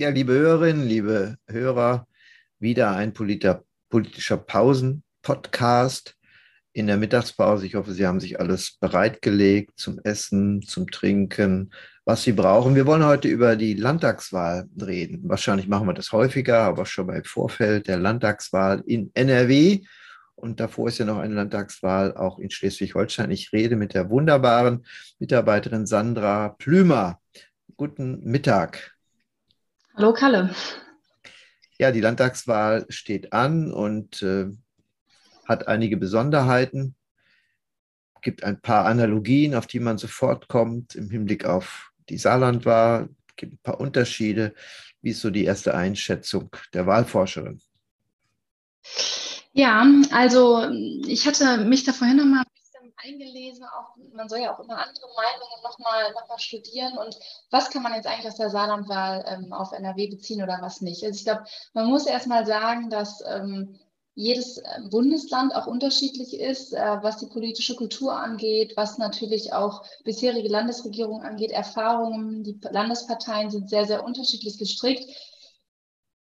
Ja, liebe Hörerinnen, liebe Hörer, wieder ein politischer, politischer Pausen-Podcast in der Mittagspause. Ich hoffe, Sie haben sich alles bereitgelegt zum Essen, zum Trinken, was Sie brauchen. Wir wollen heute über die Landtagswahl reden. Wahrscheinlich machen wir das häufiger, aber schon beim Vorfeld der Landtagswahl in NRW. Und davor ist ja noch eine Landtagswahl auch in Schleswig-Holstein. Ich rede mit der wunderbaren Mitarbeiterin Sandra Plümer. Guten Mittag. Hallo Kalle. Ja, die Landtagswahl steht an und äh, hat einige Besonderheiten. Es gibt ein paar Analogien, auf die man sofort kommt im Hinblick auf die Saarlandwahl. Es gibt ein paar Unterschiede. Wie ist so die erste Einschätzung der Wahlforscherin? Ja, also ich hatte mich da vorhin noch mal eingelesen, auch, man soll ja auch immer andere Meinungen nochmal noch mal studieren und was kann man jetzt eigentlich aus der Saarlandwahl ähm, auf NRW beziehen oder was nicht. Also ich glaube, man muss erstmal sagen, dass ähm, jedes äh, Bundesland auch unterschiedlich ist, äh, was die politische Kultur angeht, was natürlich auch bisherige Landesregierungen angeht, Erfahrungen. Die Landesparteien sind sehr, sehr unterschiedlich gestrickt.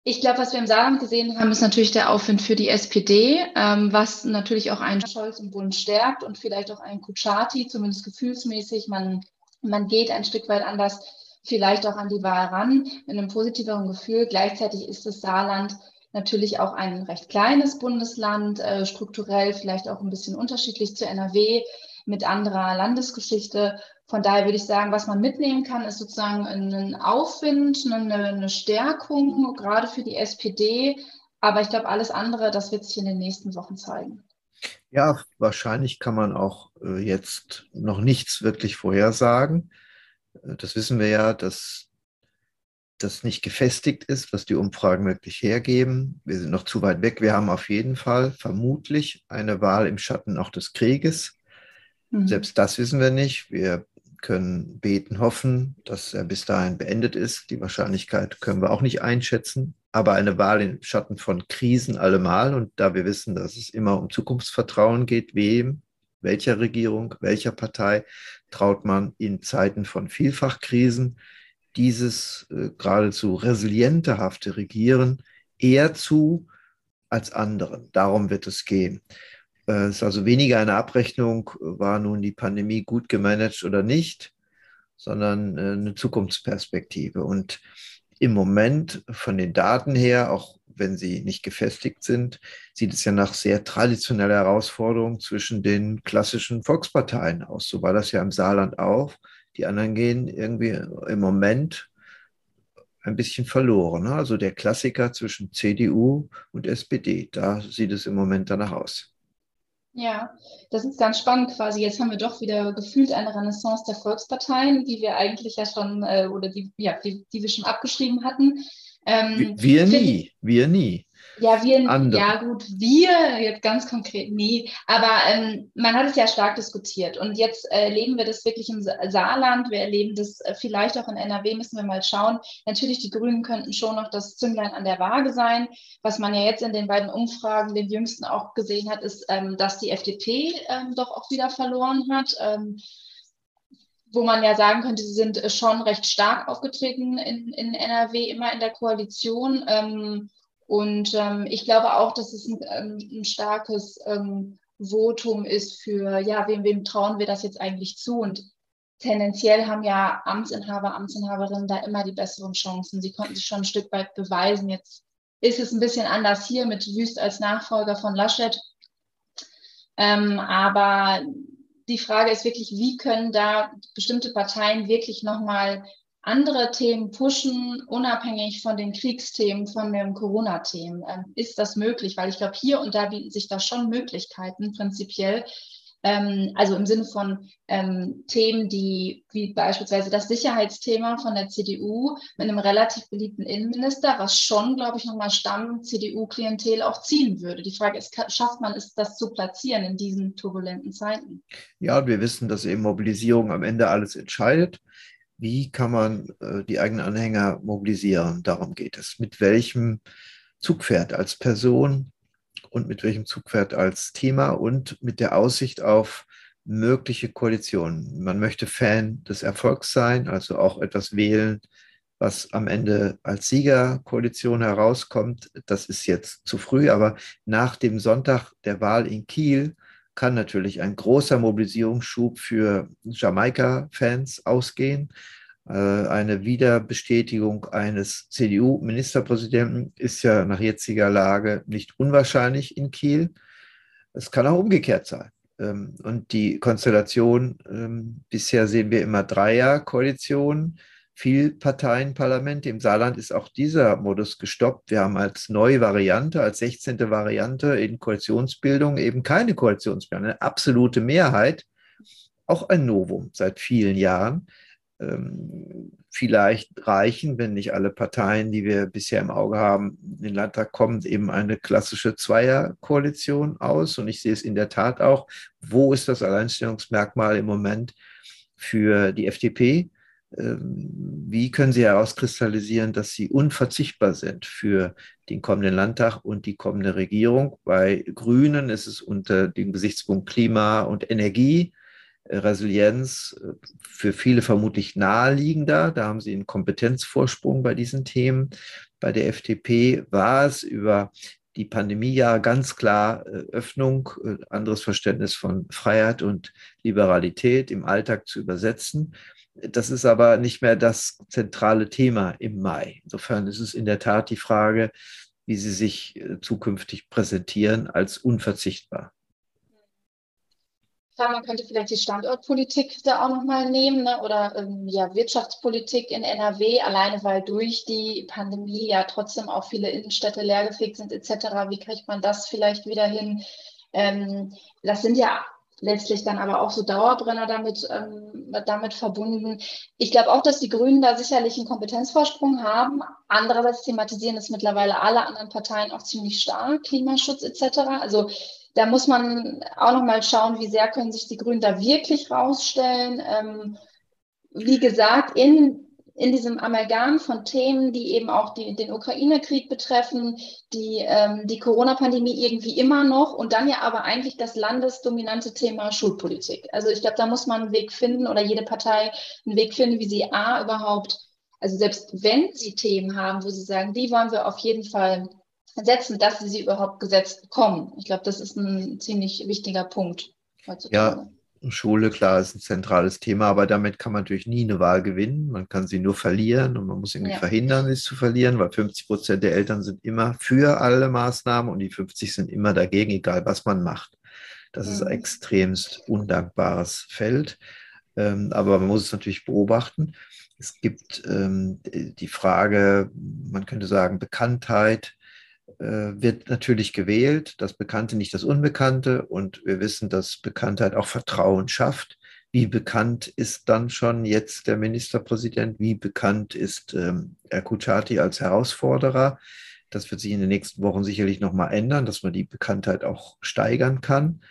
Ich glaube, was wir im Saarland gesehen haben, ist natürlich der Aufwind für die SPD, ähm, was natürlich auch einen Scholz im Bund stärkt und vielleicht auch einen Kutschaty, zumindest gefühlsmäßig. Man, man geht ein Stück weit anders vielleicht auch an die Wahl ran, mit einem positiveren Gefühl. Gleichzeitig ist das Saarland natürlich auch ein recht kleines Bundesland, äh, strukturell vielleicht auch ein bisschen unterschiedlich zu NRW mit anderer Landesgeschichte. Von daher würde ich sagen, was man mitnehmen kann, ist sozusagen ein Aufwind, eine, eine Stärkung, gerade für die SPD. Aber ich glaube, alles andere, das wird sich in den nächsten Wochen zeigen. Ja, wahrscheinlich kann man auch äh, jetzt noch nichts wirklich vorhersagen. Äh, das wissen wir ja, dass das nicht gefestigt ist, was die Umfragen wirklich hergeben. Wir sind noch zu weit weg. Wir haben auf jeden Fall vermutlich eine Wahl im Schatten auch des Krieges. Mhm. Selbst das wissen wir nicht. Wir können beten, hoffen, dass er bis dahin beendet ist. Die Wahrscheinlichkeit können wir auch nicht einschätzen. Aber eine Wahl im Schatten von Krisen allemal. Und da wir wissen, dass es immer um Zukunftsvertrauen geht, wem, welcher Regierung, welcher Partei traut man in Zeiten von Vielfachkrisen dieses äh, geradezu resilientehafte Regieren eher zu als anderen. Darum wird es gehen. Es ist also weniger eine Abrechnung, war nun die Pandemie gut gemanagt oder nicht, sondern äh, eine Zukunftsperspektive. Und im Moment von den Daten her, auch wenn sie nicht gefestigt sind, sieht es ja nach sehr traditioneller Herausforderung zwischen den klassischen Volksparteien aus. So war das ja im Saarland auch. Die anderen gehen irgendwie im Moment ein bisschen verloren. Ne? Also der Klassiker zwischen CDU und SPD, da sieht es im Moment danach aus. Ja, das ist ganz spannend quasi. Jetzt haben wir doch wieder gefühlt eine Renaissance der Volksparteien, die wir eigentlich ja schon, äh, oder die, ja, die, die wir schon abgeschrieben hatten. Ähm, wir nie, wir nie. Ja, wir, andere. ja gut, wir jetzt ganz konkret nie, aber ähm, man hat es ja stark diskutiert und jetzt äh, erleben wir das wirklich im Saarland, wir erleben das äh, vielleicht auch in NRW, müssen wir mal schauen. Natürlich, die Grünen könnten schon noch das Zünglein an der Waage sein. Was man ja jetzt in den beiden Umfragen, den jüngsten auch gesehen hat, ist, ähm, dass die FDP ähm, doch auch wieder verloren hat. Ähm, wo man ja sagen könnte, sie sind äh, schon recht stark aufgetreten in, in NRW, immer in der Koalition. Ähm, und ähm, ich glaube auch, dass es ein, ähm, ein starkes ähm, Votum ist für, ja, wem, wem trauen wir das jetzt eigentlich zu? Und tendenziell haben ja Amtsinhaber, Amtsinhaberinnen da immer die besseren Chancen. Sie konnten sich schon ein Stück weit beweisen. Jetzt ist es ein bisschen anders hier mit Wüst als Nachfolger von Laschet. Ähm, aber die Frage ist wirklich, wie können da bestimmte Parteien wirklich nochmal andere Themen pushen, unabhängig von den Kriegsthemen, von den Corona-Themen? Ähm, ist das möglich? Weil ich glaube, hier und da bieten sich da schon Möglichkeiten prinzipiell. Ähm, also im Sinne von ähm, Themen, die wie beispielsweise das Sicherheitsthema von der CDU mit einem relativ beliebten Innenminister, was schon, glaube ich, nochmal Stamm-CDU-Klientel auch ziehen würde. Die Frage ist, schafft man es, das zu platzieren in diesen turbulenten Zeiten? Ja, wir wissen, dass eben Mobilisierung am Ende alles entscheidet wie kann man äh, die eigenen Anhänger mobilisieren? Darum geht es. Mit welchem Zugpferd als Person und mit welchem Zugpferd als Thema und mit der Aussicht auf mögliche Koalitionen. Man möchte Fan des Erfolgs sein, also auch etwas wählen, was am Ende als Siegerkoalition herauskommt, das ist jetzt zu früh. Aber nach dem Sonntag der Wahl in Kiel kann natürlich ein großer Mobilisierungsschub für Jamaika-Fans ausgehen. Äh, eine Wiederbestätigung eines CDU-Ministerpräsidenten ist ja nach jetziger Lage nicht unwahrscheinlich in Kiel. Es kann auch umgekehrt sein. Ähm, und die Konstellation, ähm, bisher sehen wir immer Dreier-Koalitionen Vielparteienparlament. Im Saarland ist auch dieser Modus gestoppt. Wir haben als neue Variante, als 16. Variante in Koalitionsbildung eben keine Koalitionsbildung, eine absolute Mehrheit. Auch ein Novum seit vielen Jahren. Ähm, vielleicht reichen, wenn nicht alle Parteien, die wir bisher im Auge haben, in den Landtag kommen, eben eine klassische Zweierkoalition aus. Und ich sehe es in der Tat auch. Wo ist das Alleinstellungsmerkmal im Moment für die FDP? Ähm, wie können Sie herauskristallisieren, dass Sie unverzichtbar sind für den kommenden Landtag und die kommende Regierung? Bei Grünen ist es unter dem Gesichtspunkt Klima und Energie, äh, Resilienz äh, für viele vermutlich naheliegender. Da haben Sie einen Kompetenzvorsprung bei diesen Themen. Bei der FDP war es über die Pandemie ja ganz klar äh, Öffnung, anderes Verständnis von Freiheit und Liberalität im Alltag zu übersetzen. Das ist aber nicht mehr das zentrale Thema im Mai. Insofern ist es in der Tat die Frage, wie sie sich äh, zukünftig präsentieren als unverzichtbar. man könnte vielleicht die Standortpolitik da auch nochmal nehmen ne? oder ähm, ja, Wirtschaftspolitik in NRW, alleine weil durch die Pandemie ja trotzdem auch viele Innenstädte leergefegt sind etc. Wie kriegt man das vielleicht wieder hin? Ähm, das sind ja letztlich dann aber auch so Dauerbrenner damit, ähm, damit verbunden. Ich glaube auch, dass die Grünen da sicherlich einen Kompetenzvorsprung haben. Andererseits thematisieren es mittlerweile alle anderen Parteien auch ziemlich stark, Klimaschutz etc. Also da muss man auch noch mal schauen, wie sehr können sich die Grünen da wirklich rausstellen. Ähm, wie gesagt, in in diesem Amalgam von Themen, die eben auch die, den Ukraine-Krieg betreffen, die, ähm, die Corona-Pandemie irgendwie immer noch und dann ja aber eigentlich das landesdominante Thema Schulpolitik. Also ich glaube, da muss man einen Weg finden oder jede Partei einen Weg finden, wie sie A überhaupt, also selbst wenn sie Themen haben, wo sie sagen, die wollen wir auf jeden Fall setzen, dass sie sie überhaupt gesetzt bekommen. Ich glaube, das ist ein ziemlich wichtiger Punkt heutzutage. Ja, Schule, klar, ist ein zentrales Thema, aber damit kann man natürlich nie eine Wahl gewinnen. Man kann sie nur verlieren und man muss irgendwie ja. verhindern, es zu verlieren, weil 50 Prozent der Eltern sind immer für alle Maßnahmen und die 50 sind immer dagegen, egal was man macht. Das mhm. ist ein extremst undankbares Feld. Ähm, aber man muss es natürlich beobachten. Es gibt ähm, die Frage, man könnte sagen, Bekanntheit, wird natürlich gewählt, das Bekannte nicht das Unbekannte. Und wir wissen, dass Bekanntheit auch Vertrauen schafft. Wie bekannt ist dann schon jetzt der Ministerpräsident? Wie bekannt ist ähm, Kuchati als Herausforderer? Das wird sich in den nächsten Wochen sicherlich nochmal ändern, dass man die Bekanntheit auch steigern kann.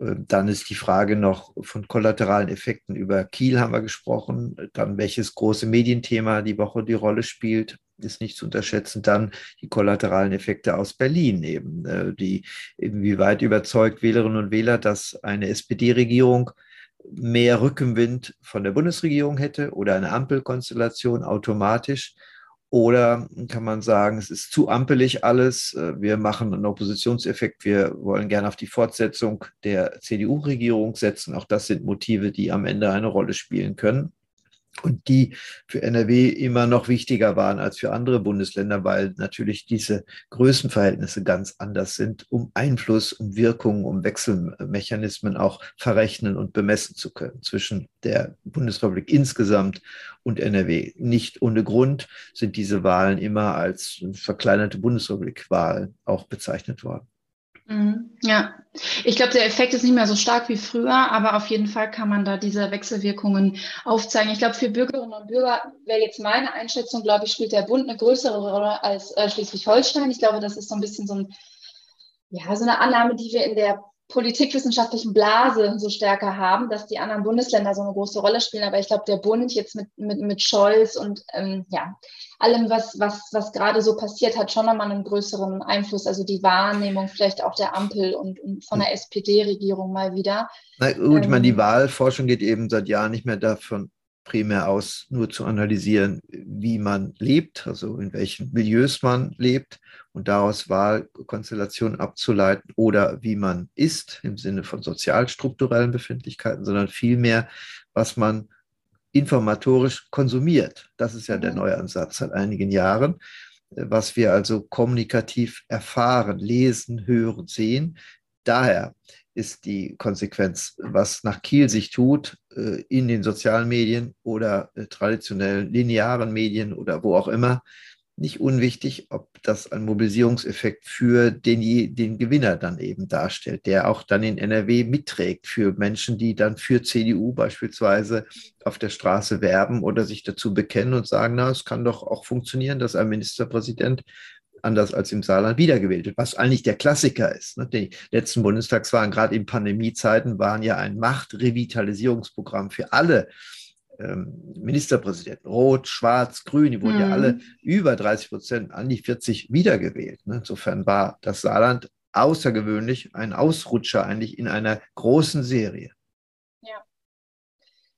Ähm, dann ist die Frage noch von kollateralen Effekten über Kiel haben wir gesprochen. Dann welches große Medienthema die Woche die Rolle spielt ist nicht zu unterschätzen. Dann die kollateralen Effekte aus Berlin eben, äh, die inwieweit überzeugt Wählerinnen und Wähler, dass eine SPD-Regierung mehr Rückenwind von der Bundesregierung hätte oder eine Ampelkonstellation automatisch. Oder kann man sagen, es ist zu ampelig alles, äh, wir machen einen Oppositionseffekt, wir wollen gerne auf die Fortsetzung der CDU-Regierung setzen. Auch das sind Motive, die am Ende eine Rolle spielen können und die für NRW immer noch wichtiger waren als für andere Bundesländer, weil natürlich diese Größenverhältnisse ganz anders sind, um Einfluss, um Wirkung, um Wechselmechanismen auch verrechnen und bemessen zu können zwischen der Bundesrepublik insgesamt und NRW. Nicht ohne Grund sind diese Wahlen immer als verkleinerte Bundesrepublik-Wahl auch bezeichnet worden. Mhm. Ja, ich glaube, der Effekt ist nicht mehr so stark wie früher, aber auf jeden Fall kann man da diese Wechselwirkungen aufzeigen. Ich glaube, für Bürgerinnen und Bürger wäre jetzt meine Einschätzung, glaube ich, spielt der Bund eine größere Rolle als äh, Schleswig-Holstein. Ich glaube, das ist so ein bisschen so, ein, ja, so eine Annahme, die wir in der politikwissenschaftlichen Blase so stärker haben, dass die anderen Bundesländer so eine große Rolle spielen. Aber ich glaube, der Bund jetzt mit, mit, mit Scholz und ähm, ja, allem, was, was, was gerade so passiert, hat schon nochmal einen größeren Einfluss. Also die Wahrnehmung vielleicht auch der Ampel und, und von der SPD-Regierung mal wieder. Na gut, ähm, ich meine, die ähm, Wahlforschung geht eben seit Jahren nicht mehr davon primär aus, nur zu analysieren, wie man lebt, also in welchen Milieus man lebt und daraus Wahlkonstellationen abzuleiten oder wie man ist im Sinne von sozialstrukturellen Befindlichkeiten, sondern vielmehr, was man informatorisch konsumiert. Das ist ja der mhm. neue Ansatz seit einigen Jahren, was wir also kommunikativ erfahren, lesen, hören, sehen. Daher ist die Konsequenz, was nach Kiel sich tut, äh, in den sozialen Medien oder äh, traditionellen linearen Medien oder wo auch immer, nicht unwichtig, ob das ein Mobilisierungseffekt für den, den Gewinner dann eben darstellt, der auch dann in NRW mitträgt für Menschen, die dann für CDU beispielsweise auf der Straße werben oder sich dazu bekennen und sagen, na, es kann doch auch funktionieren, dass ein Ministerpräsident anders als im Saarland wiedergewählt wird, was eigentlich der Klassiker ist. Ne? Die letzten Bundestagswahlen, gerade in Pandemiezeiten, waren ja ein Machtrevitalisierungsprogramm für alle ähm, Ministerpräsidenten, Rot, Schwarz, Grün, die wurden mhm. ja alle über 30 Prozent, an die 40 wiedergewählt. Ne? Insofern war das Saarland außergewöhnlich ein Ausrutscher eigentlich in einer großen Serie.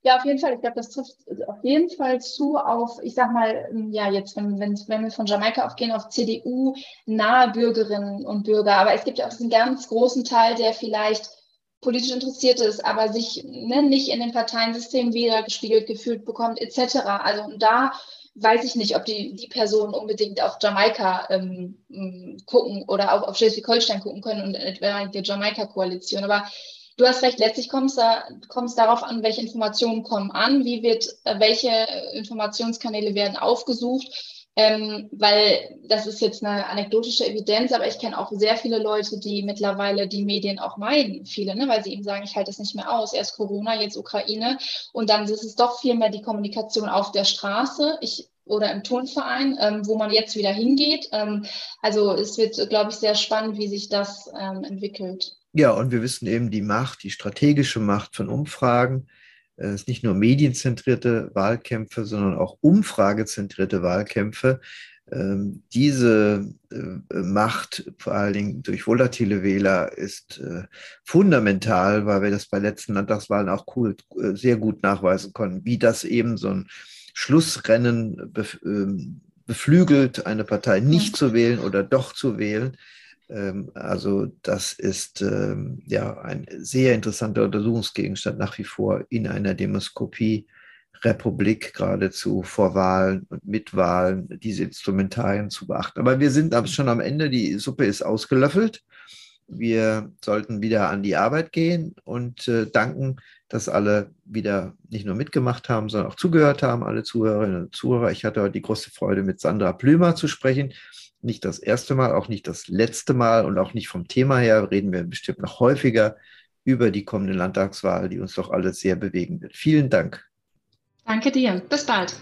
Ja. Auf jeden Fall. Ich glaube, das trifft auf jeden Fall zu auf, ich sag mal, ähm, ja, jetzt, wenn, wenn, wenn wir von Jamaika aufgehen, auf CDU-nahe Bürgerinnen und Bürger. Aber es gibt ja auch diesen ganz großen Teil, der vielleicht politisch interessiert ist, aber sich ne, nicht in den Parteiensystemen wiedergespiegelt gefühlt bekommt, etc. Also da weiß ich nicht, ob die, die Personen unbedingt auf Jamaika ähm, gucken oder auch auf Schleswig-Holstein gucken können und etwa die Jamaika-Koalition. Aber du hast recht, letztlich kommt es da, darauf an, welche Informationen kommen an, wie wird, äh, welche Informationskanäle werden aufgesucht ähm, weil das ist jetzt eine anekdotische Evidenz, aber ich kenne auch sehr viele Leute, die mittlerweile die Medien auch meiden, viele, ne, weil sie eben sagen, ich halte das nicht mehr aus, erst Corona, jetzt Ukraine und dann ist es doch viel mehr die Kommunikation auf der Straße. Ich oder im Turnverein, ähm, wo man jetzt wieder hingeht. Ähm, also es wird, glaube ich, sehr spannend, wie sich das ähm, entwickelt. Ja, und wir wissen eben die Macht, die strategische Macht von Umfragen es ist nicht nur medienzentrierte Wahlkämpfe, sondern auch umfragezentrierte Wahlkämpfe. Ähm, diese äh, Macht, vor allen Dingen durch volatile Wähler, ist äh, fundamental, weil wir das bei letzten Landtagswahlen auch cool, äh, sehr gut nachweisen konnten, wie das eben so ein Schlussrennen ähm, beflügelt, eine Partei nicht zu wählen oder doch zu wählen. Ähm, also das ist ähm, ja ein sehr interessanter Untersuchungsgegenstand nach wie vor in einer Demoskopie. Republik geradezu vor Wahlen und mit Wahlen diese Instrumentarien zu beachten. Aber wir sind schon am Ende, die Suppe ist ausgelöffelt. Wir sollten wieder an die Arbeit gehen und äh, danken, dass alle wieder nicht nur mitgemacht haben, sondern auch zugehört haben, alle Zuhörerinnen und Zuhörer. Ich hatte heute die große Freude, mit Sandra Plümer zu sprechen nicht das erste Mal, auch nicht das letzte Mal und auch nicht vom Thema her. Reden wir bestimmt noch häufiger über die kommende Landtagswahl, die uns doch alle sehr bewegen wird. Vielen Dank. Danke dir. Bis bald.